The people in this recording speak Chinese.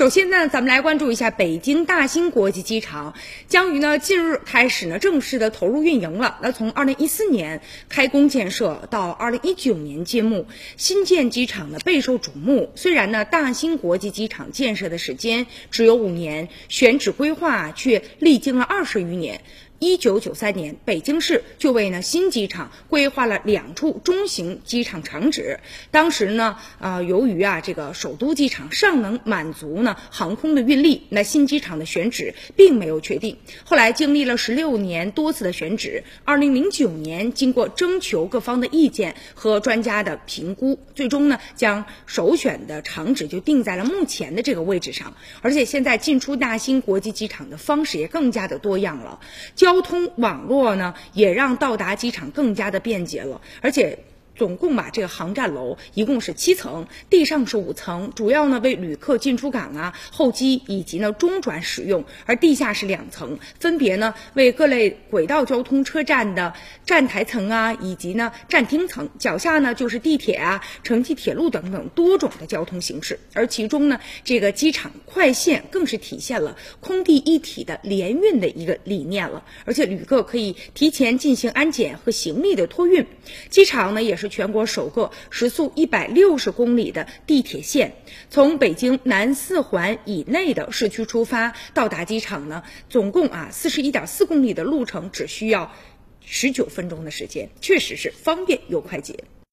首先呢，咱们来关注一下北京大兴国际机场，将于呢近日开始呢正式的投入运营了。那从二零一四年开工建设到二零一九年揭幕，新建机场呢备受瞩目。虽然呢大兴国际机场建设的时间只有五年，选址规划却历经了二十余年。一九九三年，北京市就为呢新机场规划了两处中型机场场址。当时呢，啊，由于啊这个首都机场尚能满足呢航空的运力，那新机场的选址并没有确定。后来经历了十六年多次的选址，二零零九年经过征求各方的意见和专家的评估，最终呢将首选的场址就定在了目前的这个位置上。而且现在进出大兴国际机场的方式也更加的多样了。交交通网络呢，也让到达机场更加的便捷了，而且。总共吧，这个航站楼一共是七层，地上是五层，主要呢为旅客进出港啊、候机以及呢中转使用；而地下是两层，分别呢为各类轨道交通车站的站台层啊，以及呢站厅层。脚下呢就是地铁啊、城际铁路等等多种的交通形式。而其中呢，这个机场快线更是体现了空地一体的联运的一个理念了。而且旅客可以提前进行安检和行李的托运。机场呢也是。全国首个时速一百六十公里的地铁线，从北京南四环以内的市区出发，到达机场呢，总共啊四十一点四公里的路程，只需要十九分钟的时间，确实是方便又快捷。